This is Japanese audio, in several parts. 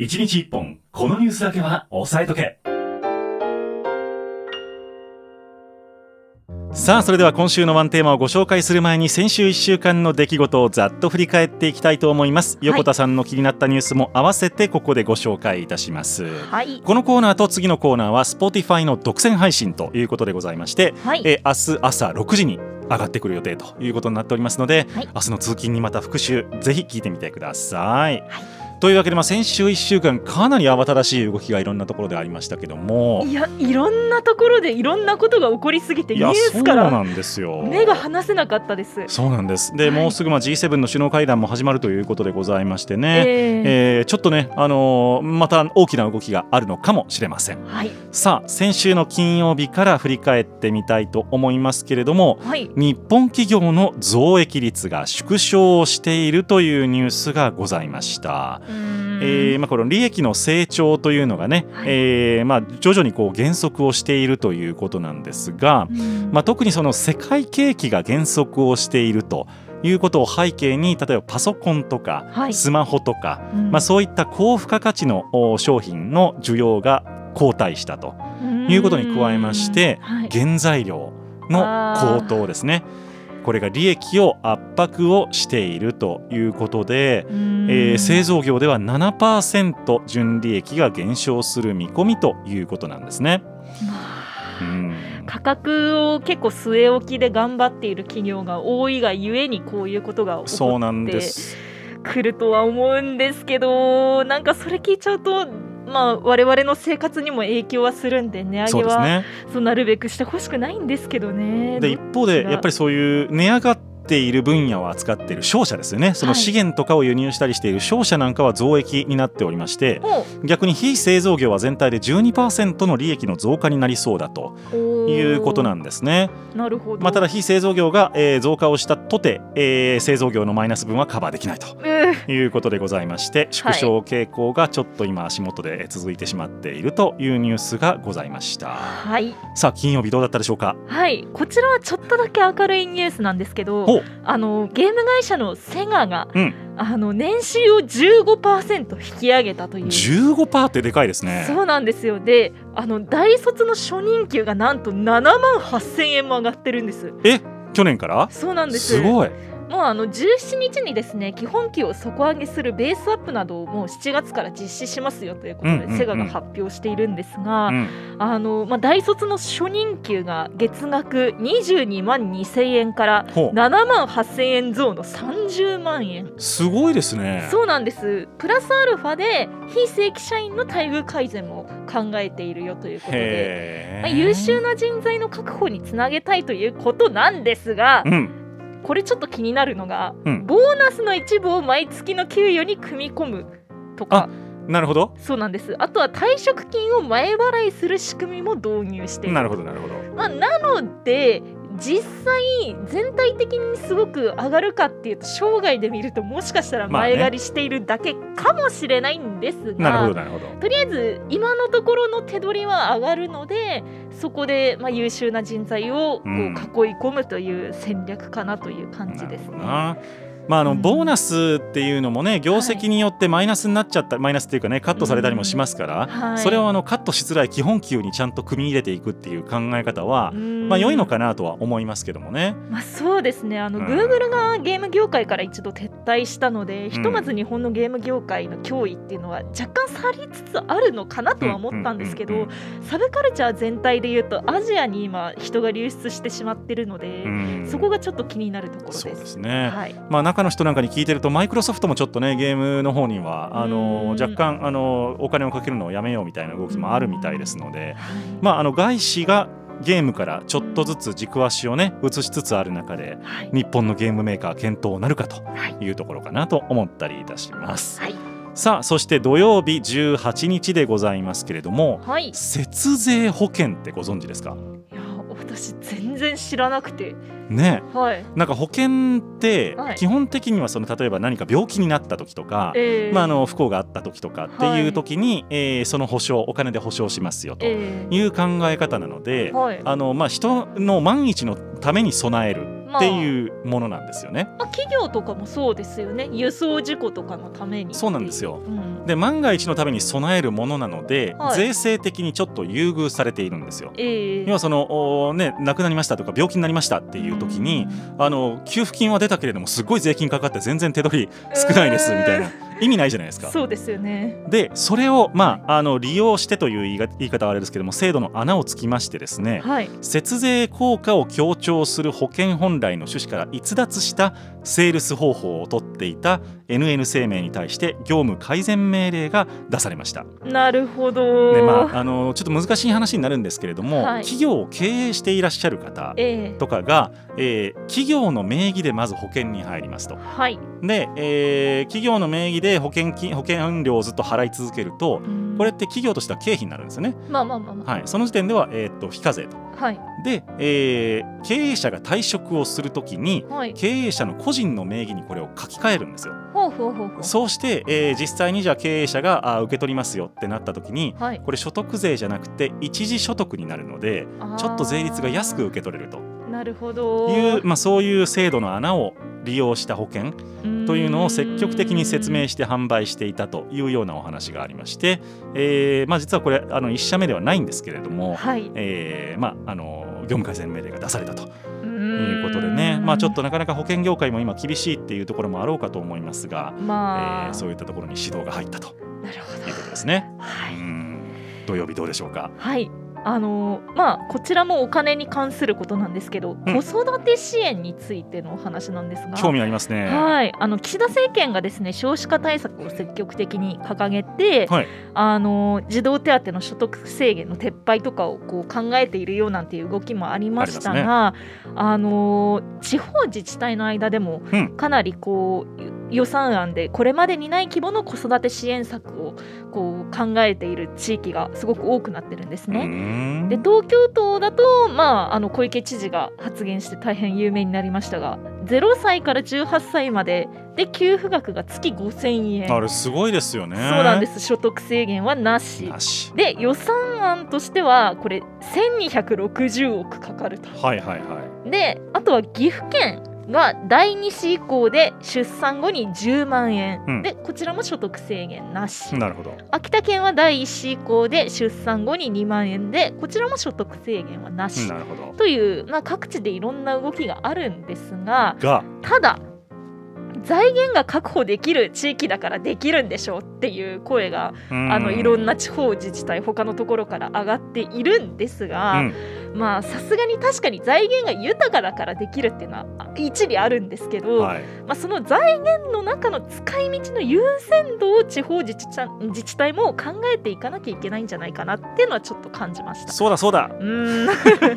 1日1本、このニュースだけは押さえとけ。さあそれでは今週のワンテーマをご紹介する前に先週1週間の出来事をざっと振り返っていきたいと思います、横田さんの気になったニュースも合わせてここでご紹介いたします、はい。このコーナーと次のコーナーは Spotify の独占配信ということでございまして、はい。えー明日朝6時に上がってくる予定ということになっておりますので、はい明日の通勤にまた復習ぜひ聞いてみてください。というわけで、まあ、先週1週間かなり慌ただしい動きがいろんなところでありましたけどもいや、いろんなところでいろんなことが起こりすぎて、ニュースからなんですよ。目が離せなかったです。そうなんですで、はいもうすぐまあ G7 の首脳会談も始まるということでございましてね、えーえーちょっとね、あのーまた大きな動きがあるのかもしれません。はい。さあ先週の金曜日から振り返ってみたいと思いますけれどもはい。日本企業の増益率が縮小しているというニュースがございました。えーまあ、この利益の成長というのがね、はい。えーまあ、徐々にこう減速をしているということなんですが、うん。まあ、特にその世界景気が減速をしているということを背景に例えばパソコンとかはい。スマホとか、うん。まあ、そういった高付加価値のお商品の需要が後退したということに加えましてはい。原材料の高騰ですねこれが利益を圧迫をしているということで、えー製造業では7%純利益が減少する見込みということなんですね。うん価格を結構据え置きで頑張っている企業が多いがゆえにこういうことが起こそうなんです。ってくるとは思うんですけどなんかそれ聞いちゃうとまあ我々の生活にも影響はするんで値上げはそうね。なるべくしてほしくないんですけどね。で一方でやっぱりそういう値上がっている分野を扱っている商社ですよね。その資源とかを輸入したりしている商社なんかは増益になっておりましても逆に非製造業は全体で12%の利益の増加になりそうだとういうことなんですね。なるほど。まあ、ただ非製造業が、えー増加をしたとて、えー製造業のマイナス分はカバーできないとうんいうことでございまして縮小傾向がちょっと今足元で続いてしまっているというニュースがございました。はい、さあ金曜日どうだったでしょうか？はい、こちらはちょっとだけ明るいニュースなんですけどあのゲーム会社のセガが、うんあの年収を15%引き上げたという。15%ってでかいですね。そうなんですよであの大卒の初任給がなんと7万8000円も上がってるんですえ去年から？そうなんですすごい。もうあの17日にですね基本給を底上げするベースアップなどをもう7月から実施しますよということで、うんうんうん。セガが発表しているんですが、うん。あのまあ、大卒の初任給が月額22万2000円からほう。7万8000円増の30万円。すごいですね。そうなんです。プラスアルファで非正規社員の待遇改善も考えているよということで、まあ、優秀な人材の確保につなげたいということなんですがうんこれちょっと気になるのが、うん。ボーナスの一部を毎月の給与に組み込むとか。なるほど。そうなんです。あとは退職金を前払いする仕組みも導入している。なるほどなるほど。まあ、なので実際全体的にすごく上がるかっていうと生涯で見るともしかしたら前借りしているだけかもしれないんですが。とりあえず今のところの手取りは上がるのでそこでまあ優秀な人材をこううん囲い込むという戦略かなという感じですね。なるほどな。まああのうん。ボーナスっていうのもね業績によってマイナスになっちゃったマイナスっていうかねカットされたりもしますから、はい。それをあのカットしづらい基本給にちゃんと組み入れていくっていう考え方は、まあ良いのかなとは思いますけどもね。まあ、そうですね。あの、うん。Google がゲーム業界から一度撤退したので、ん。ひとまず日本のゲーム業界の脅威っていうのは若干去りつつあるのかなとは思ったんですけど、サブカルチャー全体でいうとアジアに今人が流出してしまってるので、うん。そこがちょっと気になるところです。そうですね。はい、まあ、中の人なんかに聞いてるとマイクロソフトもちょっとねゲームの方にはあのうん若干あのお金をかけるのをやめようみたいな動きもあるみたいですので、まあ、あの外資がゲームからちょっとずつ軸足をね移しつつある中ではい。日本のゲームメーカー検討なるかとはい。いうところかなと思ったりいたします。はい。さあそして土曜日18日でございますけれどもはい、い節税保険ってご存知ですか？や私全然知らなくて、ね。はい。なんか保険ってはい。基本的にはその例えば何か病気になった時とか、えーまあ、あの不幸があった時とかっていう時に、えーその保証お金で保証しますよとえーいう考え方なので、はい。あのまあ、人の万一のために備えるまあ。っていうものなんですよね。まあ、企業とかもそうですよね。輸送事故とかのためにそうなんですよ。うんで万が一のために備えるものなので、はい。税制的にちょっと優遇されているんですよ。ええ。要はそのおね亡くなりましたとか病気になりましたっていう時に、あの給付金は出たけれどもすごい税金かかって全然手取り少ないですみたいな意味ないじゃないですか。そうですよねでそれを、まあ、あの利用してという言い方はあれですけども制度の穴をつきましてですねはい節税効果を強調する保険本来の趣旨から逸脱したセールス方法を取っていた NN 生命に対して業務改善命令が出されました。なるほどでまあ、あのちょっと難しい話になるんですけれども、はい企業を経営していらっしゃる方ええとかが、えー企業の名義でまず保険に入りますと。はいで、えー企業の名義で保険金保険料をずっと払い続けるとこれって企業としては経費になるんですよね。まあまあまあまはい、その時点では、えーっと非課税と。あはい。で、えー経営者が退職をするときにはい。経営者の個人の名義にこれを書き換えるんですよ。ほうほうほうほう。そうして、えー実際にじゃあ経営者があー受け取りますよってなったときにはい。これ所得税じゃなくて一時所得になるのでちょっと税率が安く受け取れると。なるほど。いう、まあ、そういう制度の穴を利用した保険というのを積極的に説明して販売していたというようなお話がありまして、えーまあ、実はこれあの1社目ではないんですけれども、はい。えーまあ、あの業務改善命令が出されたとといいうことでね、まあ、ちょっとなかなか保険業界も今厳しいっていうところもあろうかと思いますが、まあ、えーそういったところに指導が入ったということですね。はい。うん。土曜日どうでしょうか？はいあのまあこちらもお金に関することなんですけど、うん。子育て支援についてのお話なんですが興味ありますね。はい、あの岸田政権がですね少子化対策を積極的に掲げて、はい。あの児童手当の所得制限の撤廃とかをこう考えているようなんていう動きもありましたがあ、の地方自治体の間でもうん。かなりこう予算案でこれまでにない規模の子育て支援策をこう考えている地域がすごく多くなってるんですうね。ん。で東京都だと、まあ、あの小池知事が発言して大変有名になりましたが0歳から18歳までで給付額が月5000円。あれすごいですよね。そうなんです。所得制限はなし。で予算案としてはこれ1260億かかると。はいはいはであとは岐阜県が第2子以降で出産後に10万円、うんでこちらも所得制限なしい。なるほど。秋田県は第1子以降で出産後に2万円でこちらも所得制限はなし、なるほど。という、まあ、各地でいろんな動きがあるんですがが、ただ財源が確保できる地域だからできるんでしょうっていう声があのいろんな地方自治体他のところから上がっているんですが、うんまあさすがに確かに財源が豊かだからできるっていうのはあ一理あるんですけど、はい。まあ、その財源の中の使い道の優先度を地方自治体自治体も考えていかなきゃいけないんじゃないかなっていうのはちょっと感じました。そうだそうだ。うーん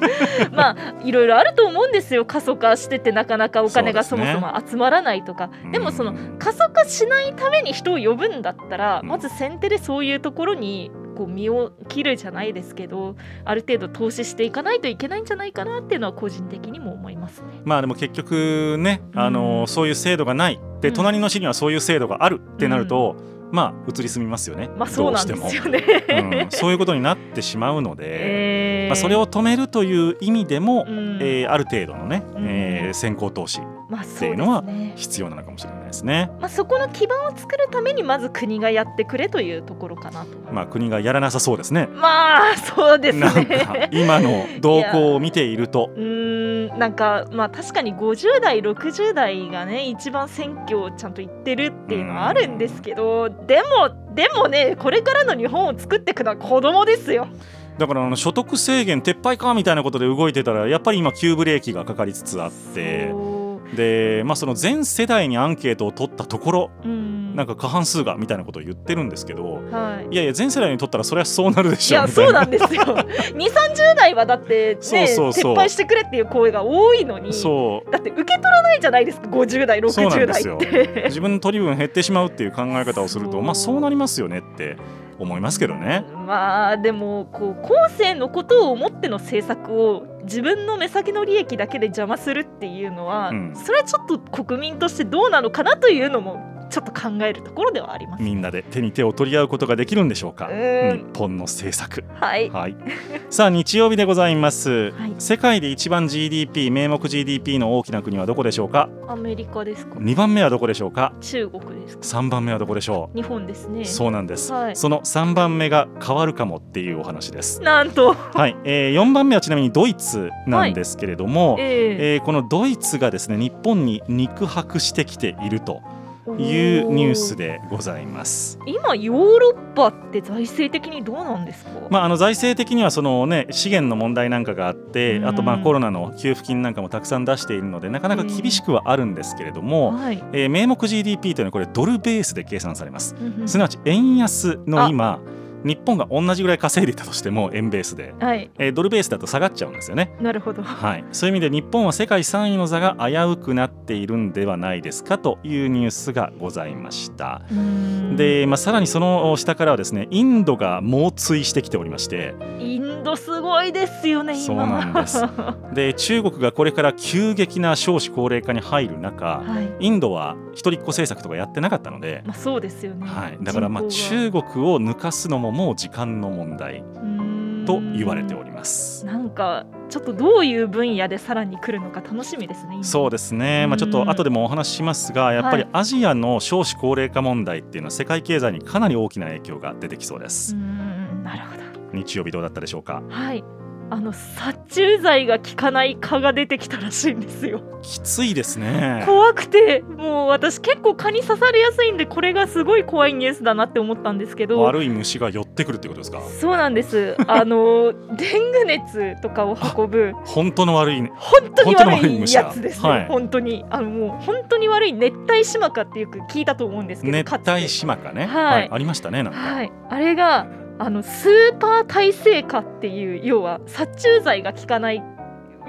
まあいろいろあると思うんですよ過疎化しててなかなかお金がそもそも集まらないとかで,、もそのうん過疎化しないために人を呼ぶんだったら、うん。まず先手でそういうところにこう身を切るじゃないですけどある程度投資していかないといけないんじゃないかなっていうのは個人的にも思いますね。まあでも結局ね、あのうんそういう制度がない。でうん。隣の市にはそういう制度があるってなると、まあ移り住みますよね。まあそうなんでどうしても。すよね。うん、そういうことになってしまうので、えー。まあ、それを止めるという意味でも、うん。えーある程度のね、うん。えー先行投資。まあっていううのはね。必要なのかもしれないですね。まあそこの基盤を作るためにまず国がやってくれというところかなとまあ国がやらなさそうですね。まあそうですね。今の動向を見ていると うーんなんかまあ確かに50代60代がね一番選挙をちゃんと言ってるっていうのはあるんですけどでもでもねこれからの日本を作っていくのは子供ですよ。だからあの所得制限撤廃かみたいなことで動いてたらやっぱり今急ブレーキがかかりつつあってで、まあ、その全世代にアンケートを取ったところうん。なんか過半数がみたいなことを言ってるんですけどはい。いやいや全世代に取ったらそれはそうなるでいしょやみたいうなんですよ。2 3 0代はだってねそうそうそう撤廃してくれっていう声が多いのに。そう。だって受け取らないじゃないですか50代そうなん60代ですよ。って。自分の取り分減ってしまうっていう考え方をするとまあそうなりますよねって思いますけどね。まあでもこう後世のことを思っての政策を自分の目先の利益だけで邪魔するっていうのは、うん。それはちょっと国民としてどうなのかなというのもちょっと考えるところではあります。みんなで手に手を取り合うことができるんでしょうか？日本の政策。はい、はい、さあ日曜日でございます、はい。世界で一番 GDP 名目 GDP の大きな国はどこでしょうか？アメリカですか。2番目はどこでしょうか？中国ですか。3番目はどこでしょ日本ですね。うそうなんです、はい。その3番目が変わるかもっていうお話です。なんと、はい、えー、4番目はちなみにドイツなんですけれども、ええ。ーこのドイツがですね日本に肉薄してきていると。ーいうニュースでございます。今ヨーロッパって財政的にどうなんですか、まあ、あの財政的にはその、ね、資源の問題なんかがあってうん。あとまあコロナの給付金なんかもたくさん出しているのでなかなか厳しくはあるんですけれども、はい、えー名目 GDP というのはこれドルベースで計算されます。すなわち円安の今日本が同じぐらい稼いでいたとしても円ベースで、はい、えードルベースだと下がっちゃうんですよね。なるほど。はい、そういう意味で日本は世界3位の座が危うくなっているんではないですかというニュースがございました。で、まあ、さらにその下からはですねインドが猛追してきておりましてインドすごいですよね、今。そうなんです で中国がこれから急激な少子高齢化に入る中はい。インドは一人っ子政策とかやってなかったので、まあ、そうですよね。はい、だからまあ中国を抜かすのももう時間の問題と言われております。なんかちょっとどういう分野でさらに来るのか楽しみですね。今そうですね、まあ、ちょっと後でもお話ししますがやっぱりはいアジアの少子高齢化問題っていうのは世界経済にかなり大きな影響が出てきそうでうすなるほど。日曜日どうだったでしょうか？はい。あの殺虫剤が効かない蚊が出てきたらしいんですよ。きついですね。怖くてもう私結構蚊に刺されやすいんでこれがすごい怖いニュースだなって思ったんですけど。悪い虫が寄ってくるってことですか？そうなんです。あのデング熱とかを運ぶ。本当の悪いね本当に悪悪いやつですね、はい。本当に。あのもう本当に悪い熱帯シマカってよく聞いたと思うんですけど熱かつて帯島かね、はい。ありましたねなんか、はい。あれがあのスーパー耐性蚊っていう要は殺虫剤が効かない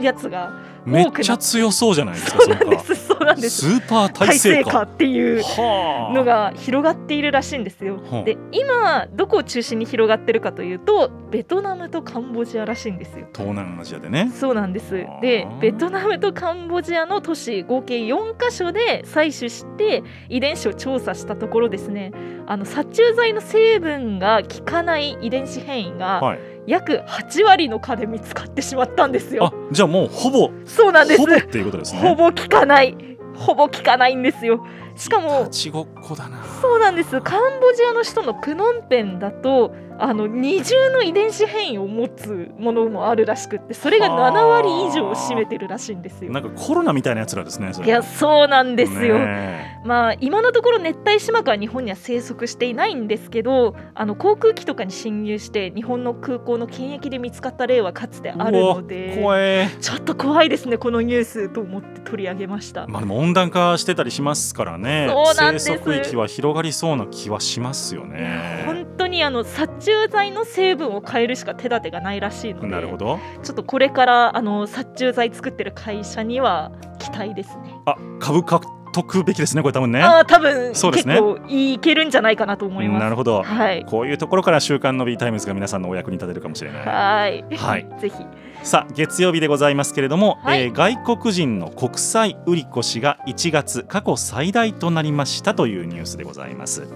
やつがめっちゃ強そうじゃないですかそうなんでかすなんです。スーパー耐耐性か性蚊っていうはあ。のが広がっているらしいんですよ。で今どこを中心に広がってるかというとベトナムとカンボジアらしいんですよ。東南アジアでね。そうなんです。でベトナムとカンボジアの都市合計4カ所で採取して遺伝子を調査したところですねあの殺虫剤の成分が効かない遺伝子変異がはい約8割の蚊で見つかってしまったんですあよ。じゃあもうほぼそうなんですほぼっていうことですねほぼ効かないほぼ効かないんですよ。しかもそうなんです。カンボジアの首都のプノンペンだとあの二重の遺伝子変異を持つものもあるらしくってそれがはあ。7割以上を占めてるらしいんですよ。なんかコロナみたいなやつらですねいやそうなんですよ。ねまあ今のところ熱帯島カは日本には生息していないんですけどあの航空機とかに侵入して日本の空港の検疫で見つかった例はかつてあるのでちょっと怖いですねこのニュースと思って取り上げました。まあでも温暖化してたりしますからねそうなんです生息域は広がりそうな気はしますよね本当にあの殺虫剤の成分を変えるしか手立てがないらしいのでなるほどちょっとこれからあの殺虫剤作ってる会社には期待ですね。あ株獲得べきですねこれ多分ねああ多分そうですね結構いけるんじゃないかなと思います。なるほどはい。こういうところから週刊の B タイムズが皆さんのお役に立てるかもしれないはい。はい。ぜひ。さあ月曜日でございますけれども、はいえー外国人の国際売り越しが1月過去最大となりましたというニュースでございます。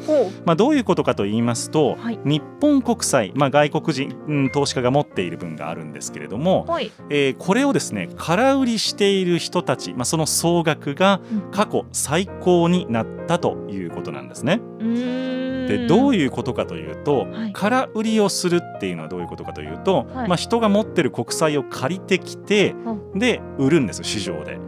まあ、どういうことかと言いますと、はい日本国債、まあ、外国人、うん投資家が持っている分があるんですけれども、はい。えーこれをですね空売りしている人たち、まあ、その総額がうん過去最高になったということなんですね。うーん。でどういいうことかというと、はい空売りをするっていうのはどういうことかというと、はいまあ、人が持ってる国債を借りてきてで売るんですよ市場で。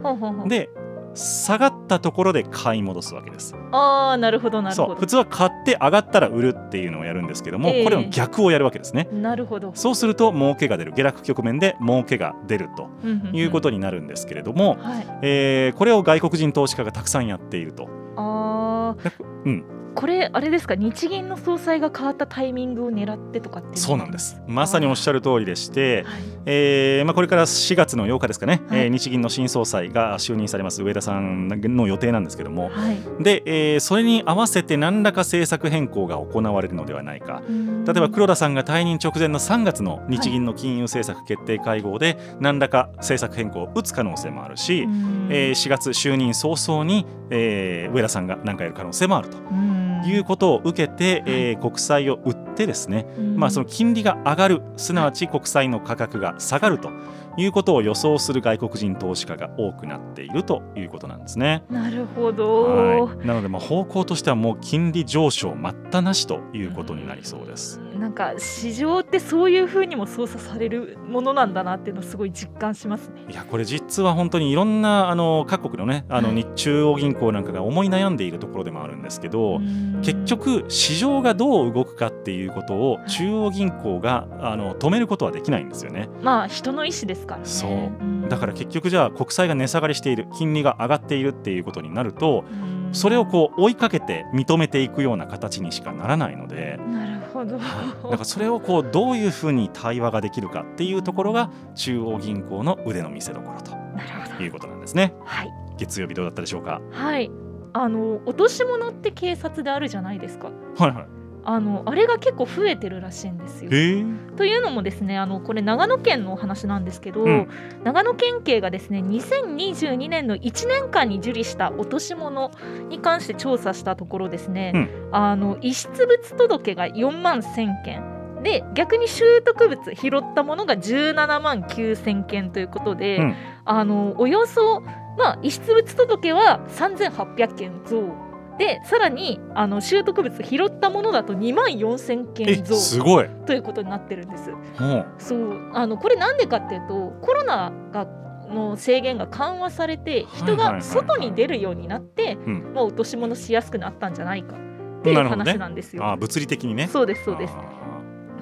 で下がったところで買い戻すわけです。ああなるほどなるほど。そう普通は買って上がったら売るっていうのをやるんですけども、ええこれの逆をやるわけですね。なるほど。そうすると儲けが出る下落局面で儲けが出るということになるんですけれども、と。はい。えーこれを外国人投資家がたくさんやっていると。ああ。うん、これあれですか？日銀の総裁が変わったタイミングを狙ってとかってそうなんです。まさにおっしゃる通りでして、はい。えーまあ、これから4月の8日ですかね、はい。えー日銀の新総裁が就任されます。上田さんの予定なんですけども。はい。で、えーそれに合わせて何らか政策変更が行われるのではないか。例えば黒田さんが退任直前の3月の日銀の金融政策決定会合で何らか政策変更を打つ可能性もあるし、えー4月就任早々に、えー上田さんが何かやる可能性もあるということを受けて、えー国債を売ってですね、まあ、その金利が上がるすなわち国債の価格が下がるということを予想する外国人投資家が多くなっているということなんですね。なるほど、はい、なのでまあ方向としてはもう金利上昇待ったなしということになりそうです。なんか市場ってそういう風にも操作されるものなんだなっていうのをすごい実感しますね。いやこれ実は本当にいろんなあの各国のねあのはい日中央銀行なんかが思い悩んでいるところでもあるんですけど、うん結局市場がどう動くかっていうことを中央銀行があの止めることはできないんですよね。まあ人の意思ですからね。そうんだから結局じゃあ国債が値下がりしている金利が上がっているっていうことになるとうんそれをこう追いかけて認めていくような形にしかならないので。なるほど。だからそれをこうどういうふうに対話ができるかっていうところが中央銀行の腕の見せ所と。いうことなんですね。はい月曜日どうだったでしょうか？はい。あの落とし物って警察であるじゃないですか。はいはい。あのあれが結構増えてるらしいんですよ。というのもですねあのこれ長野県のお話なんですけど、うん。長野県警がですね2022年の1年間に受理した落とし物に関して調査したところですね、うん。あの遺失物届が4万1000件で逆に拾得物拾ったものが17万9000件ということで、うん。あのおよそ、まあ、遺失物届は3800件増でさらにあの拾得物拾ったものだと2万4000え件増。すごい。ということになってるんです。ほう。そう。あのこれなんでかっていうとコロナがの制限が緩和されて人が外に出るようになって、うん。まあ、落とし物しやすくなったんじゃないかっていう話なんですよ。あ物理的にね。そうですそうです。あ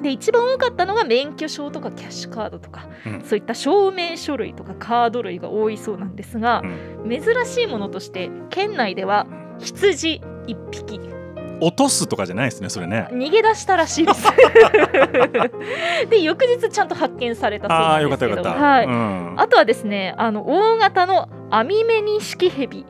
で一番多かったのが免許証とかキャッシュカードとか、うん。そういった証明書類とかカード類が多いそうなんですが、珍しいものとして県内では羊1匹ー落とすとかじゃないですねそれね。逃げ出したらしいです。で翌日ちゃんと発見されたそうなんですけどかったよかった。はいうん。あとはですね、あの大型のアミメニシキヘビ。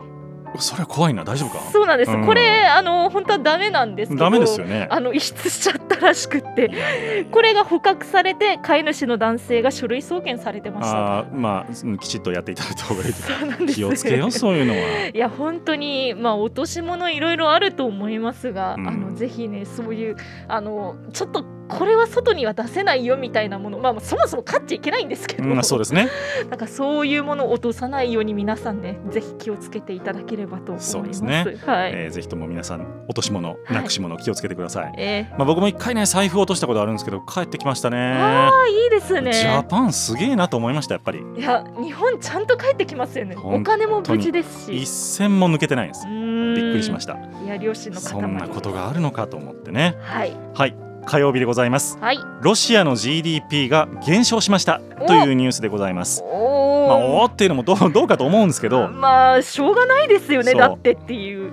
それは怖いな大丈夫か？そうなんです。うんこれあの本当はダメなんですけど。ダメですよね。あの遺失しちゃったらしくって、これが捕獲されて飼い主の男性が書類送検されてました。あーまあうんきちっとやっていただいた方がいいとそうなんです。気をつけようそういうのは。いや本当にまあ落とし物いろいろあると思いますが、うんあのぜひねそういうあのちょっとこれは外には出せないよみたいなものまあそもそも飼っちゃいけないんですけど、うん、そうですね。なんかそういうものを落とさないように皆さんねぜひ気をつけていただければと思います。そうですねはい。えーぜひとも皆さん落とし物、いなくし物気をつけてください。えまあ僕も一回ね財布落としたことあるんですけど帰ってきましたね。ああいいですね。ジャパンすげえなと思いましたやっぱり。いや日本ちゃんと帰ってきますよね。お金も無事ですし。一銭も抜けてないんです。びびっくりしました。た。いや両親の方そんなことがあるのかと思ってね。はいはい。火曜日でございます。はい。ロシアの GDP が減少しましたというニュースでございます。おまあ、おーっていうのもどう どうかと思うんですけど、まあしょうがないですよねだってっていう。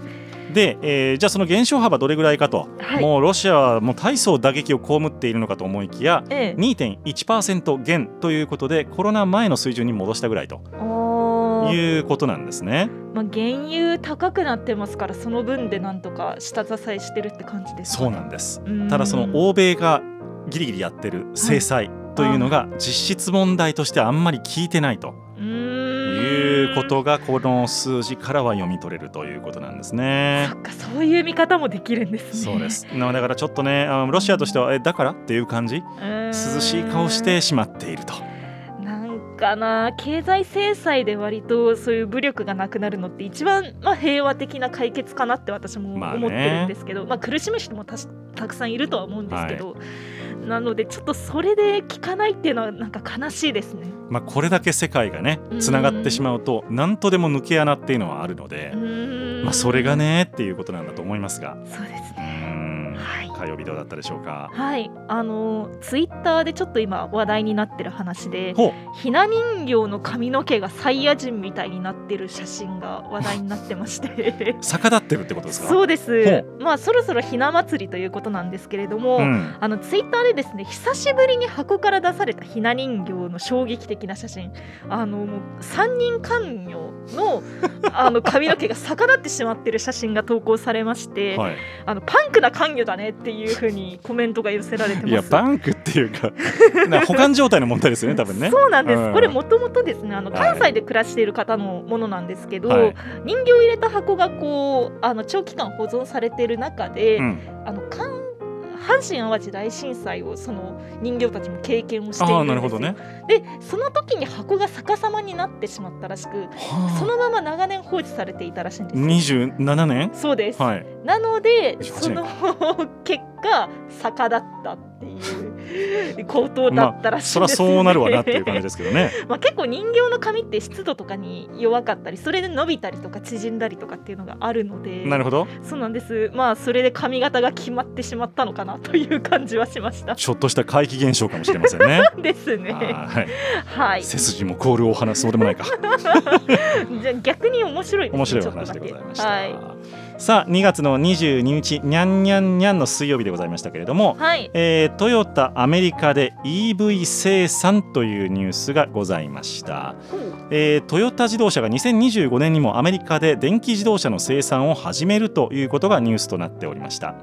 で、えーじゃあその減少幅どれぐらいかと、はい。もうロシアはもう大層打撃を被っているのかと思いきや、ええ。2.1%減ということでコロナ前の水準に戻したぐらいということなんですね。まあ原油高くなってますからその分でなんとか下支えしてるって感じですかそうね。なんです。うんただその欧米がギリギリやってる制裁というのが実質問題としてあんまり効いてないということがこの数字からは読み取れるということなんですねそ。っかそういう見方もできるんですね。そうです。なだからちょっとね、ロシアとしてはえだからっていう感じ？涼しい顔してしまっていると。かな経済制裁で割とそういう武力がなくなるのって一番、まあ、平和的な解決かなって私もまあね思ってるんですけど、まあ苦しむ人もたしたくさんいるとは思うんですけど、なのでちょっとそれで効かないっていうのはなんか悲しいですね。まあこれだけ世界がねうんつながってしまうと何とでも抜け穴っていうのはあるのでまあそれがねっていうことなんだと思いますが。そうですうね。んはい火曜日どうだったでしょうか？はい。あのツイッターでちょっと今話題になってる話でひな人形の髪の毛がサイヤ人みたいになってる写真が話題になってまして。逆立ってるってことですか？そうです。ほまあそろそろひな祭りということなんですけれども、うん、あのツイッターでですね久しぶりに箱から出されたひな人形の衝撃的な写真。あのもう三人官女の あの髪の毛が逆立ってしまってる写真が投稿されまして、はい、あのパンクな官女だねっていうふうにコメントが寄せられてます。いやバンクっていうか な保管状態の問題ですよね多分ね。そうなんです、うん。これもともとですねあのはい。関西で暮らしている方のものなんですけど、はい。人形を入れた箱がこうあの長期間保存されている中で、うん、あの関阪神・淡路大震災をその人形たちも経験をしていああるんですよ。なるほどね。でその時に箱が逆さまになってしまったらしくそはのまま長年放置されていたらしいんあですよ。27年？そうです、はい。なので28その結果逆だったっていう 口頭だったらしいそりゃんです、ねそうなるわなっていう感じですけどね。まあ結構人形の髪って湿度とかに弱かったりそれで伸びたりとか縮んだりとかっていうのがあるので。なるほど。そうなんです。まあそれで髪型が決まってしまったのかなという感じはしました。ちょっとした怪奇現象かもしれませんね。ですね。はい。はい。背筋も凍るお話そうでもないか。じゃあ逆に面白いね。面白い話でございました、はい、さあ2月の22日にゃんにゃんにゃんの水曜日でございましたけれども、はい、えートヨタアメリカで EV 生産というニュースがございました、えートヨタ自動車が2025年にもアメリカで電気自動車の生産を始めるということがニュースとなっておりました。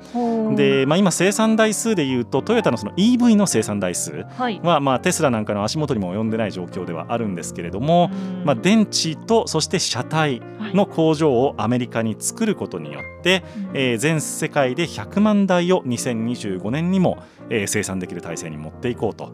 で、まあ、今生産台数でいうとトヨタのその EV の生産台数はまあ、テスラなんかの足元にも及んでない状況ではあるんですけれども、うん。まあ、電池とそして車体の工場をアメリカに作ることによって、えー全世界で100万台を2025年にも、えー生産できる体制に持っていこうと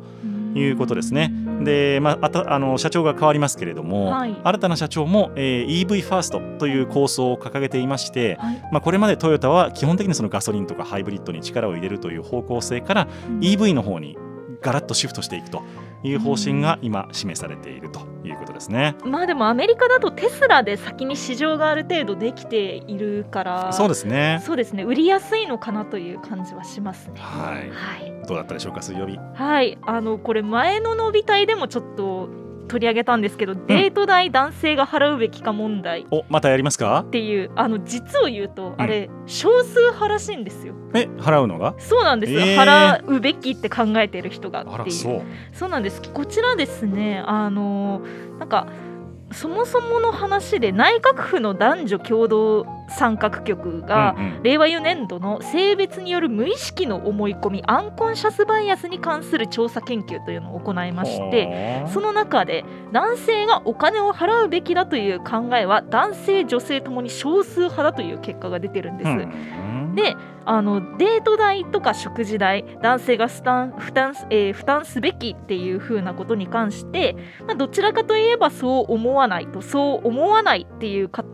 いうことですね。で、まあ、あたあの社長が変わりますけれども、はい。新たな社長も、えー EV ファーストという構想を掲げていまして、はい。まあ、これまでトヨタは基本的にそのガソリンとかハイブリッドに力を入れるという方向性から EV の方にガラッとシフトしていくという方針が今示されているということですね。まあでもアメリカだとテスラで先に市場がある程度できているからそうですね。そうですね売りやすいのかなという感じはしますね。はい。はい、どうだったでしょうか水曜日。はい、あのこれ前の伸びたいでもちょっと取り上げたんですけど、デート代男性が払うべきか問題っおまたやりますか？ていうあの実を言うとあれ、少数派らしいんですよ。え払うのが？そうなんですよ、えー払うべきって考えてる人があっていうらそう。そうなんですこちらですねあのなんかそもそもの話で内閣府の男女共同参画局が、うんうん。令和4年度の性別による無意識の思い込みアンコンシャスバイアスに関する調査研究というのを行いましてその中で男性がお金を払うべきだという考えは男性女性ともに少数派だという結果が出てるんです。うんであのデート代とか食事代男性が負担負担,、えー負担すべきっていう風なことに関して、まあ、どちらかといえばそう思わないとそう思わないっていうか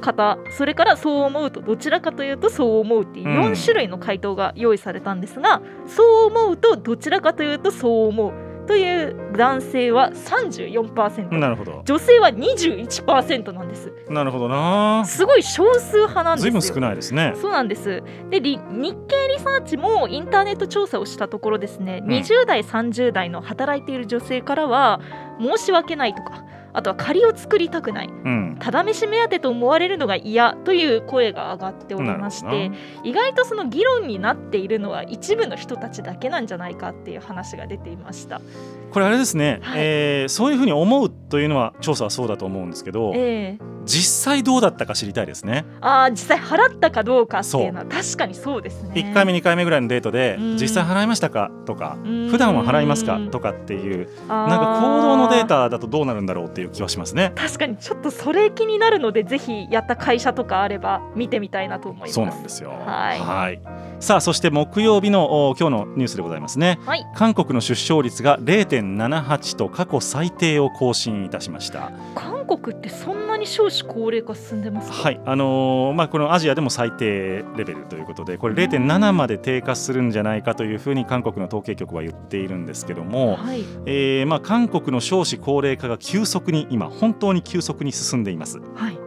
方それからそう思うとどちらかというとそう思うっていううん。4種類の回答が用意されたんですが、そう思うとどちらかというとそう思うという男性は34%、なるほど。女性は21%なんです。なるほどな。すごい少数派なんですよ。ずいぶん少ないですね。そうなんです。でり日経リサーチもインターネット調査をしたところですね、うん。20代30代の働いている女性からは申し訳ないとかあとは借りを作りたくないうん。ただ飯目当てと思われるのが嫌という声が上がっておりまして意外とその議論になっているのは一部の人たちだけなんじゃないかっていう話が出ていました。これあれですね、はいえーそういうふうに思うというのは調査はそうだと思うんですけど、ええ実際どうだったか知りたいですね。あー実際払ったかどうかっていうのは確かにそうですね。1回目2回目ぐらいのデートでうん実際払いましたかとかうん普段は払いますかとかっていうなんか行動のデータだとどうなるんだろうっていう気はしますね。確かにちょっとそれ気になるのでぜひやった会社とかあれば見てみたいなと思います。そうなんですよ。はいさあそして木曜日のお今日のニュースでございますね。はい韓国の出生率が0.78と過去最低を更新いたしました。韓国ってそんなに少子高齢化進んでますか？はい、あのーまあこのアジアでも最低レベルということで、これ0.7まで低下するんじゃないかというふうに韓国の統計局は言っているんですけども、はい。えーまあ韓国の少子高齢化が急速に今本当に急速に進んでいます。はい。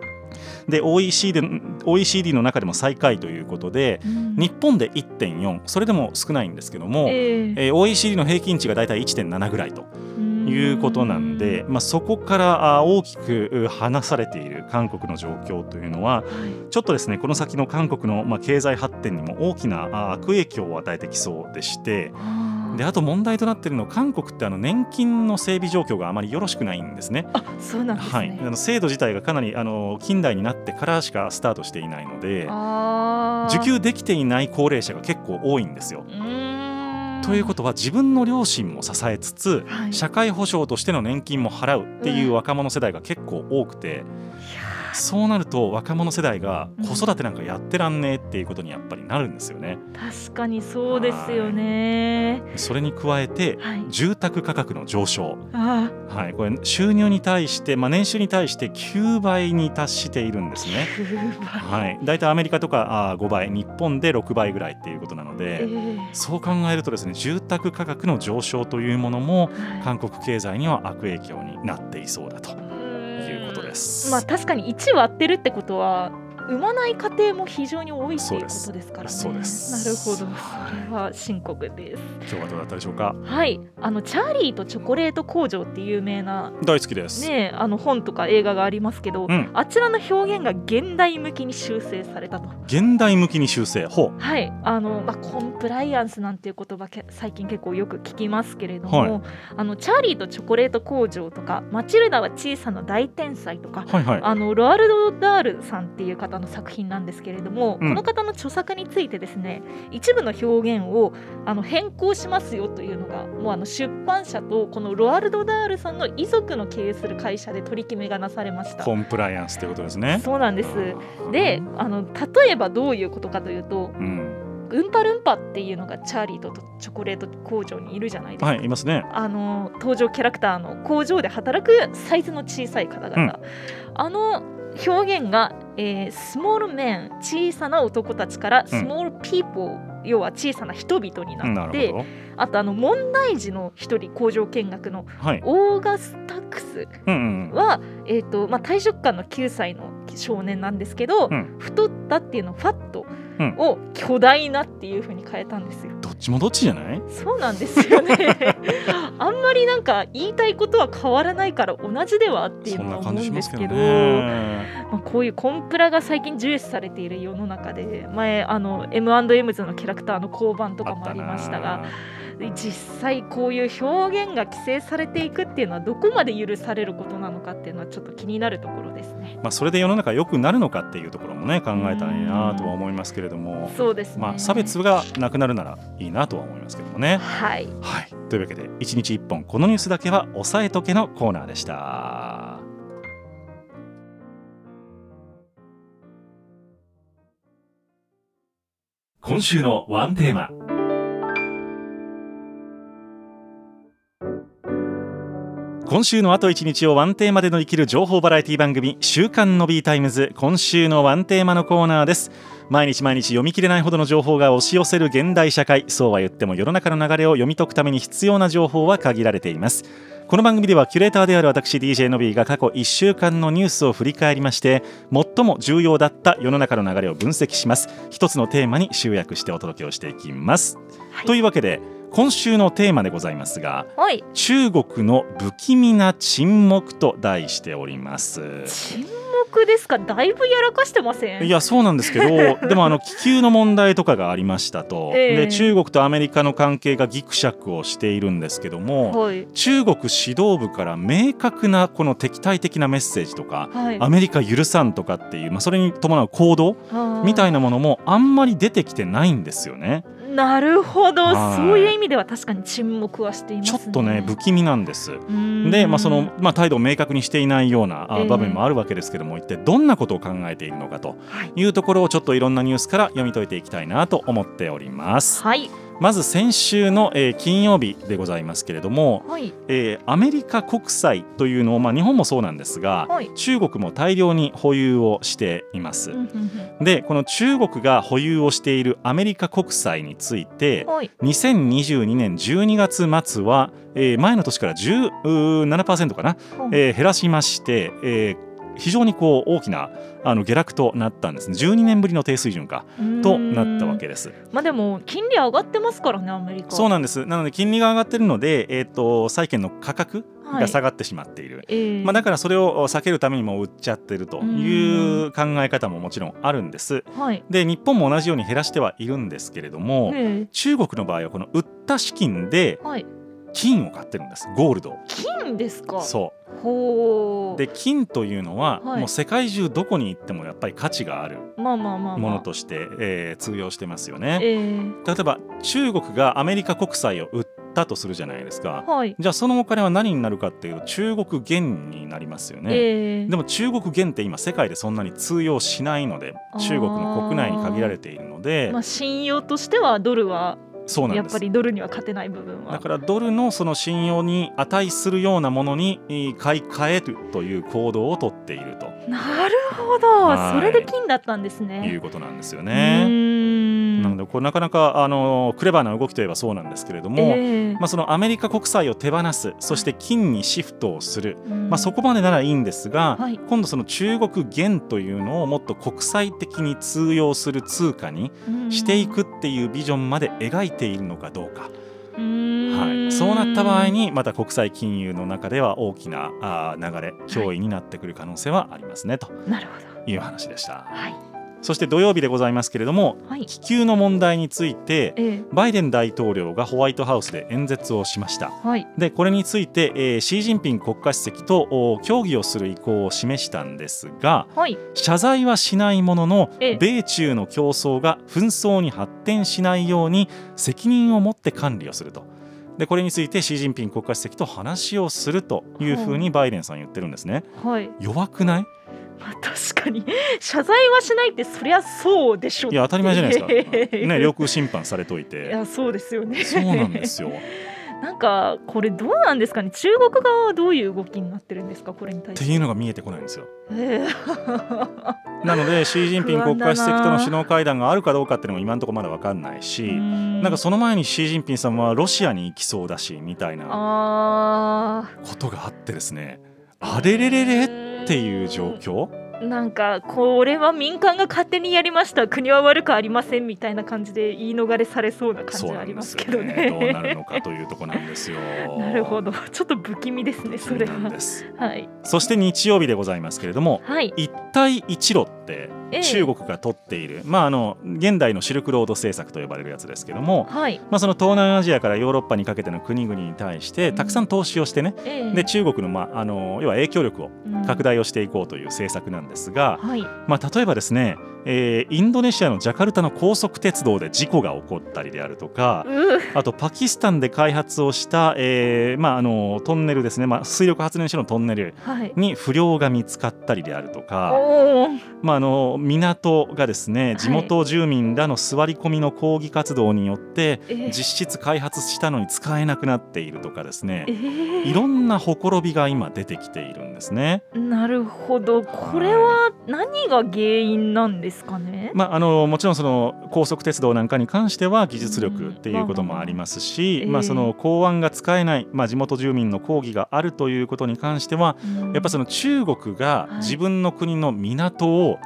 で OECD, OECD の中でも最下位ということで、日本で1.4それでも少ないんですけども、えーえー OECD の平均値がだいたい1.7ぐらいということなんで、まあ、そこからあ大きくう離されている韓国の状況というのははい。ちょっとですねこの先の韓国の、まあ、経済発展にも大きなあ悪影響を与えてきそうでしてであと問題となっているのは韓国ってあの年金の整備状況があまりよろしくないんですね。あそうなんですね、はい、あの制度自体がかなりあの近代になってからしかスタートしていないので受給できていない高齢者が結構多いんですよ。ということは自分の両親も支えつつはい。社会保障としての年金も払うっていう若者世代が結構多くていやそうなると若者世代がうん。子育てなんかやってらんねえっていうことにやっぱりなるんですよね。ー確かにそうですよね。それに加えてはい。住宅価格の上昇、あはい、これ収入に対して、まあ、年収に対して9倍に達しているんですね。はい、大体アメリカとかあー5倍。日本で6倍ぐらいっていうことなのえで、ーそう考えるとですね住宅価格の上昇というものもはい。韓国経済には悪影響になっていそうだとです。まあ確かに1割ってるってことは産まない家庭も非常に多いっていうことですからね。そうです。なるほど、それは深刻です。今日はどうだったでしょうか？はい、あのチャーリーとチョコレート工場って有名な大好きです。ねあの本とか映画がありますけど、うん。あちらの表現が現代向きに修正されたと。現代向きに修正。ほはい、あのまあコンプライアンスなんていう言葉け最近結構よく聞きますけれども、はい。あのチャーリーとチョコレート工場とかマチルダは小さな大天才とかうはいはい。あのロアルド・ダールさんっていう方の作品なんですけれども、うんこの方の著作についてですね一部の表現をあの変更しますよというのがもうあの出版社とこのロアルド・ダールさんの遺族の経営する会社で取り決めがなされました。コンプライアンスということですね。そうなんですであの例えばどういうことかというとうんウンパルンパっていうのがチャーリーとチョコレート工場にいるじゃないですか。はいいますね。あの登場キャラクターの工場で働くサイズの小さい方々、あの表現が、えー small men 小さな男たちから small people、要は小さな人々にななって。あとあの問題児の一人工場見学のはい。オーガスタックスうんうんは、えーとまあ、大食漢の9歳の少年なんですけど、うん太ったっていうのをファットうんを巨大なっていう風に変えたんですよ。どっちもどっちじゃない？そうなんですよね。あんまりなんか言いたいことは変わらないから同じではっていうそんなのは思う感じしますけどんですけど。ね。まあ、こういうコンプラが最近重視されている世の中で前あの M&M ズのキャラクターの交番とかもありましたが実際こういう表現が規制されていくっていうのはどこまで許されることなのかっていうのはちょっと気になるところですね。まあそれで世の中良くなるのかっていうところもね考えたらいいなとは思いますけれども。そうですね。まあ差別がなくなるならいいなとは思いますけどもね。はい。はい。というわけで一日一本このニュースだけは押さえとけのコーナーでした。今週のワンテーマ今週のあと一日をワンテーマで乗り切る情報バラエティ番組週刊 Nobby タイムズ。今週のワンテーマのコーナーです。毎日毎日読み切れないほどの情報が押し寄せる現代社会。そうは言っても世の中の流れを読み解くために必要な情報は限られています。この番組ではキュレーターである私 DJ のびーが過去1週間のニュースを振り返りまして最も重要だった世の中の流れを分析します。一つのテーマに集約してお届けをしていきます、はい。というわけで今週のテーマでございますがはい。中国の不気味な沈黙と題しております沈黙ですか？だいぶやらかしてません？いやそうなんですけど でもあの気球の問題とかがありましたと、ええで中国とアメリカの関係がギクシャクをしているんですけども、はい。中国指導部から明確なこの敵対的なメッセージとか、はい。アメリカ許さんとかっていう、まあ、それに伴う行動みたいな。なものもあんまり出てきてないんですよね。なるほど、はいそういう意味では確かに沈黙はしていますね。ちょっとね不気味なんです。で、まあそのまあ、態度を明確にしていないような場面もあるわけですけども、一体どんなことを考えているのかとはい。いうところをちょっといろんなニュースから読み解いていきたいなと思っております。はい。まず先週の、えー金曜日でございますけれども、はい。えーアメリカ国債というのを、まあ、日本もそうなんですが、はい中国も大量に保有をしていますでこの中国が保有をしているアメリカ国債についてうんはい。2022年12月末は、えー前の年から17%かな、うんえー減らしまして、えー非常にこう大きなあの下落となったんですね。12年ぶりの低水準かとなったわけです。まあでも金利上がってますからねアメリカそうなんです。なので金利が上がってるので、えー、と債券の価格が下がってしまっている、えーまあ、だからそれを避けるためにも売っちゃってるという考え方ももちろんあるんです。はい。で日本も同じように減らしてはいるんですけれども、え中国の場合はこの売った資金でーはい金を買ってるんです。ゴールド。を金ですか？そほう。うで金というのは、はい。もう世界中どこに行ってもやっぱり価値があるまあまあまあ、まあ、ものとして、えー通用してますよね。えー例えば中国がアメリカ国債を売ったとするじゃないですか。はい。じゃあそのお金は何になるかっていうと中国元になりますよね。えーでも中国元って今世界でそんなに通用しないので中国の国内に限られているのでまあ、信用としてはドルはそうなんです。りドルには勝てない部分は。だからドルのその信用に値するようなものにえー買い替えるという行動をとっていると。なるほど、はい。それで金だったんですいねうことなんですよね。んなのでこれなかなかあのクレバーな動きといえばそうなんですけれども、えーまあ、そのアメリカ国債を手放すそして金にシフトをする、うん。まあ、そこまでならいいんですが、はい。今度その中国元というのをもっと国際的に通用する通貨にしていくっていうビジョンまで描いているのかどうか、はい、そうなった場合にまた国際金融の中では大きなあー流れ脅威になってくる可能性はありますねとなるほど。いう話でした。はいそして土曜日でございますけれどもはい。気球の問題についてえーバイデン大統領がホワイトハウスで演説をしました。はい。でこれについて、えーシー・ジンピン国家主席とお協議をする意向を示したんですがはい。謝罪はしないもののええ。米中の競争が紛争に発展しないように責任を持って管理をすると。でこれについてシー・ジンピン国家主席と話をするというふうにバイデンさん言ってるんですね。はい。弱くない？まあ確かに。謝罪はしないってそりゃそうでしょいや当たり前じゃないですか。か ね、領空侵犯されといいて。やそうですよね。そうなんですよ。なんかこれどうなんですかね。中国側はどういう動きになってるんですか？これに対っして。ていうのが見えてこないんですよ。えなので シー・ジンピン国家主席との首脳会談があるかどうかっていうのも今のところまだ分かんないし、えなんかその前にシー・ジンピンさんはロシアに行きそうだしみたいなあことがあってですね。あれれれれっていう状況？なんかこれは民間が勝手にやりました。国は悪くありませんみたいな感じで言い逃れされそうな感じはありますすけどね。ね。どうなるのかというところなんですよ。なるほど。ちょっと不気味ですねそれは。はい。そして日曜日でございますけれどもはい。一帯一路ってええ。中国が取っている、まああの現代のシルクロード政策と呼ばれるやつですけども、はい。まあ、その東南アジアからヨーロッパにかけての国々に対してたくさん投資をしてね、ええ。で中国の,、まあ、あの要は影響力をうん拡大をしていこうという政策なんですが、はい。まあ、例えばですね、えーインドネシアのジャカルタの高速鉄道で事故が起こったりであるとかうあとパキスタンで開発をした、えーまあ、あのトンネルですね、まあ、水力発電所のトンネルはい。に不良が見つかったりであるとか、おー。まあ、あの港がですねい。地元住民らの座り込みの抗議活動によってええ。実質開発したのに使えなくなっているとかですね。ええ。いろんなほころびが今出てきているんですね。なるほど。これは何が原因なんですかね。まあ、あのもちろんその高速鉄道なんかに関しては技術力っていうこともありますし、うんまあ、その港湾が使えない、まあ、地元住民の抗議があるということに関してはやっぱそのの中国が自分の国の港を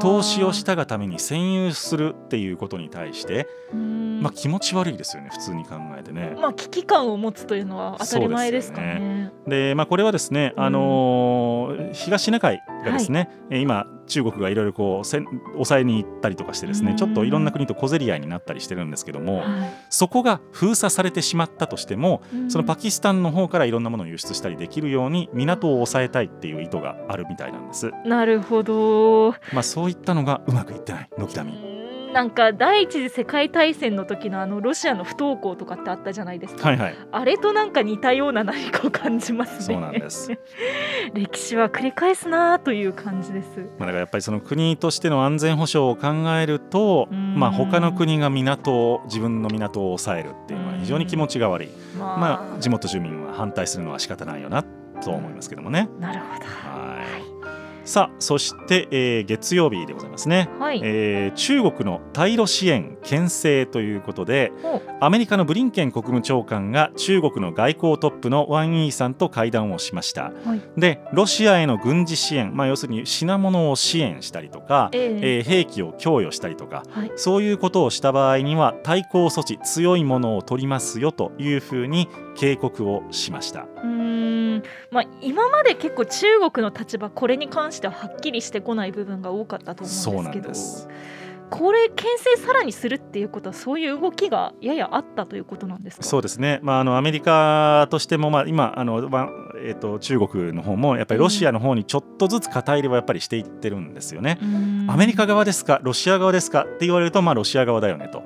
投資をしたがために占有するっていうことに対して、まあ、気持ち悪いですよね普通に考えてね。まあ危機感を持つというのは当たり前ですかね。で、まあ、これはですね、うんあのー東シナ海がですね、えー今中国がいろいろこう抑えに行ったりとかしてですね、うんちょっといろんな国と小競り合いになったりしてるんですけども、はいそこが封鎖されてしまったとしても、うんそのパキスタンの方からいろんなものを輸出したりできるように港を抑えたいっていう意図があるみたいなんです。なるほど。まあそういったのがうまくいってない軒並み。うんなんか第一次世界大戦の時のあのロシアの不登校とかってあったじゃないですか。はいはい。あれとなんか似たような何かを感じますね。そうなんです。歴史は繰り返すなという感じです。まあ、だからやっぱりその国としての安全保障を考えると、うんまあ他の国が港を自分の港を抑えるっていうのは非常に気持ちが悪い。まあ、まあ地元住民は反対するのは仕方ないよなと思いますけどもね。なるほど。はい。さあそして、えー月曜日でございますね、はい、えー中国の対ロ支援牽制ということでアメリカのブリンケン国務長官が中国の外交トップのワン・イーさんと会談をしました。はい。でロシアへの軍事支援、まあ、要するに品物を支援したりとか、えええー兵器を供与したりとかはい。そういうことをした場合には対抗措置強いものを取りますよというふうに警告をしました。うーん。まあ、今まで結構中国の立場これに関してははっきりしてこない部分が多かったと思うんですけど。これ牽制さらにするっていうことはそういう動きがややあったということなんですか？そうですね、まあ、あのアメリカとしても、まあ、今あの、まあえー、と中国の方もやっぱりロシアの方にちょっとずつ肩入れはやっぱりしていってるんですよね。アメリカ側ですか？ロシア側ですか？って言われると、まあ、ロシア側だよねと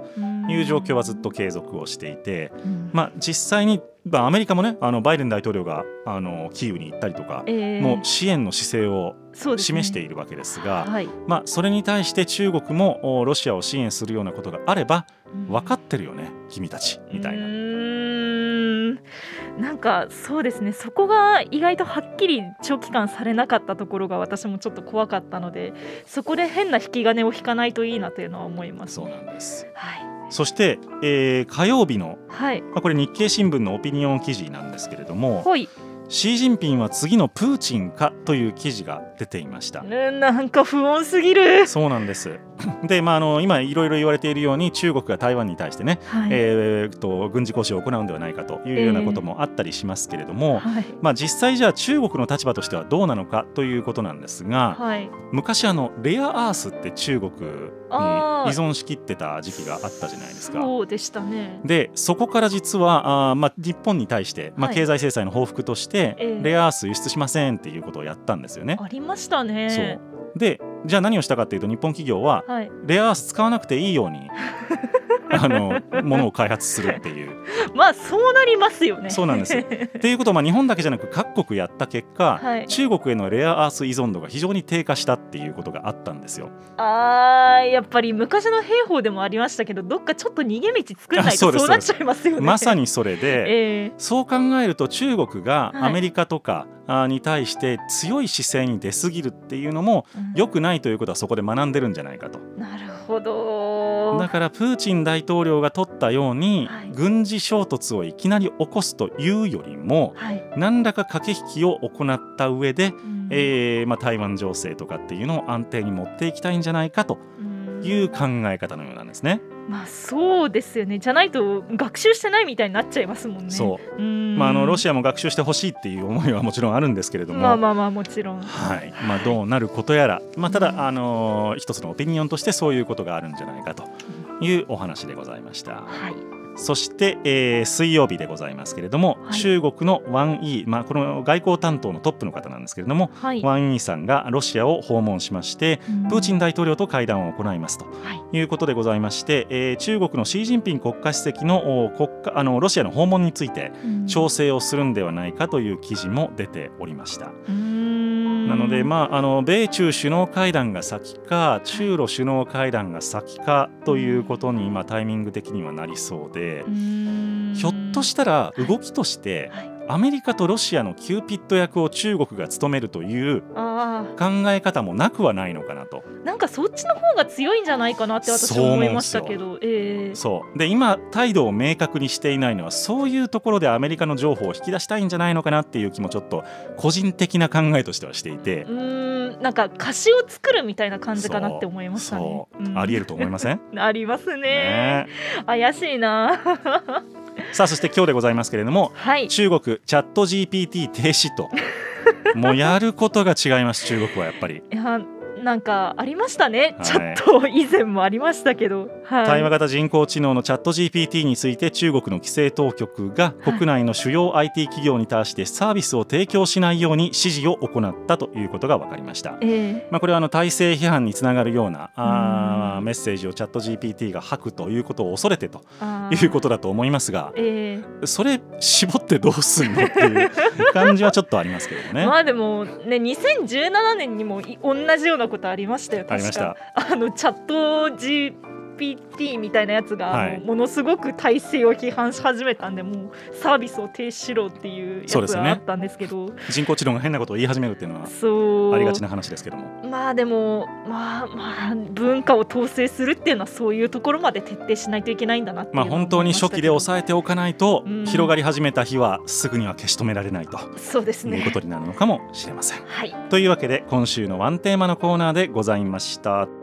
いう状況はずっと継続をしていて、まあ、実際に、まあ、アメリカもねあのバイデン大統領があのキーウに行ったりとか、もう支援の姿勢を示しているわけですがはい。まあ、それに対して中国もおロシアを支援するようなことがあれば分かってるよね君たちみたいうな。ーん。なんかそうですね。そこが意外とはっきり長期間されなかったところが私もちょっと怖かったのでそこで変な引き金を引かないといいなというのは思います、そうなんです。はい、そして、えー火曜日の、はい、まあ、これ日経新聞のオピニオン記事なんですけれどもほい。シー・ジンピンは次のプーチンかという記事が出ていました。ねなんか不穏すぎる、そうなんです。で、まあ、あの今いろいろ言われているように中国が台湾に対してね、はい。えーと軍事行使を行うんではないかというようなこともあったりしますけれども、はい。まあ、実際じゃあ中国の立場としてはどうなのかということなんですが、はい、昔あのレアアースって中国に依存しきってた時期があったじゃないですか。そうでしたね。でそこから実はあー、まあ、日本に対して、まあ、はい。経済制裁の報復として、ええ。レアアース輸出しませんっていうことをやったんですよね。ありましたね。そう。でじゃあ何をしたかっていうと日本企業ははい、レアアース使わなくていいように あのものを開発するっていう。まあそうなりますよね。そうなんです。っていうことは、まあ、日本だけじゃなく各国やった結果、はい。中国へのレアアース依存度が非常に低下したっていうことがあったんですよ。あーやっぱり昔の兵法でもありましたけどどっかちょっと逃げ道作らないとそうなっちゃいますよね。まさにそれで、ええ。そう考えると中国がはい。アメリカとかあに対して強い姿勢に出過ぎるっていうのもうん。良くないということはそこで学んでるんじゃないかと。なるほどだからプーチン大統領が取ったようにはい。軍事衝突をいきなり起こすというよりもはい、何らか駆け引きを行った上で、うん。えーまあ、台湾情勢とかっていうのを安定に持っていきたいんじゃないかとうん。いう考え方のようなんですね。まあそうですよね。じゃないと学習してないみたいになっちゃいますもんね。そう。うん。まあ、あのロシアも学習してほしいっていう思いはもちろんあるんですけれども、まあまあまあもちろん。はい。まあ、どうなることやら、まあ、ただ、うんあのー一つのオピニオンとしてそういうことがあるんじゃないかというお話でございました。はいそして、えー水曜日でございますけれども、はい。中国のワン・イー、まあ、この外交担当のトップの方なんですけれども、はい。ワン・イーさんがロシアを訪問しまして、プーチン大統領と会談を行いますと。はい。いうことでございまして、えー中国のシー・ジンピン国家主席のお国家あのロシアの訪問についてうん。調整をするんではないかという記事も出ておりました。うんなので、まあ、あの米中首脳会談が先か中ロ首脳会談が先かということに今タイミング的にはなりそうでうん。ひょっとしたら動きとしてはいアメリカとロシアのキューピッド役を中国が務めるというあ考え方もなくはないのかなと。あなんかそっちの方が強いんじゃないかなって私は思いましたけど。ええ。そう。で今態度を明確にしていないのはそういうところでアメリカの情報を引き出したいんじゃないのかなっていう気もちょっと個人的な考えとしてはしていて。う。ーん。なんか歌詞を作るみたいな感じかなって思いましたね。そう、うん。ありえると思いません？ありますね。ね。怪しいなさあそして今日でございますけれどもはい中国チャット GPT 停止ともうやることが違います中国はやっぱり。いやなんかありましたね、はい。ちょっと以前もありましたけど、はい、対話型人工知能のチャット GPT について中国の規制当局がはい。国内の主要 IT 企業に対してサービスを提供しないように指示を行ったということが分かりました。えまあ、これはあの体制批判につながるようなあメッセージをチャット GPT が吐くということを恐れてということだと思いますがえそれ絞ってどうすんのっていう感じはちょっとありますけどね。え まあでもね2017年にもい同じようなことありましたよ確か。ありました。あのチャット GPT みたいなやつが、はい。ものすごく体制を批判し始めたんでもうサービスを停止しろっていうやつがあったんですけど。人工知能が変なことを言い始めるっていうのはそう。ありがちな話ですけども。まあでもまあまあ文化を統制するっていうのはそういうところまで徹底しないといけないんだなまあ本当に初期で抑えておかないとうん。広がり始めた日はすぐには消し止められないとそうですね。いうことになるのかもしれません。はい。というわけで今週のワンテーマのコーナーでございました。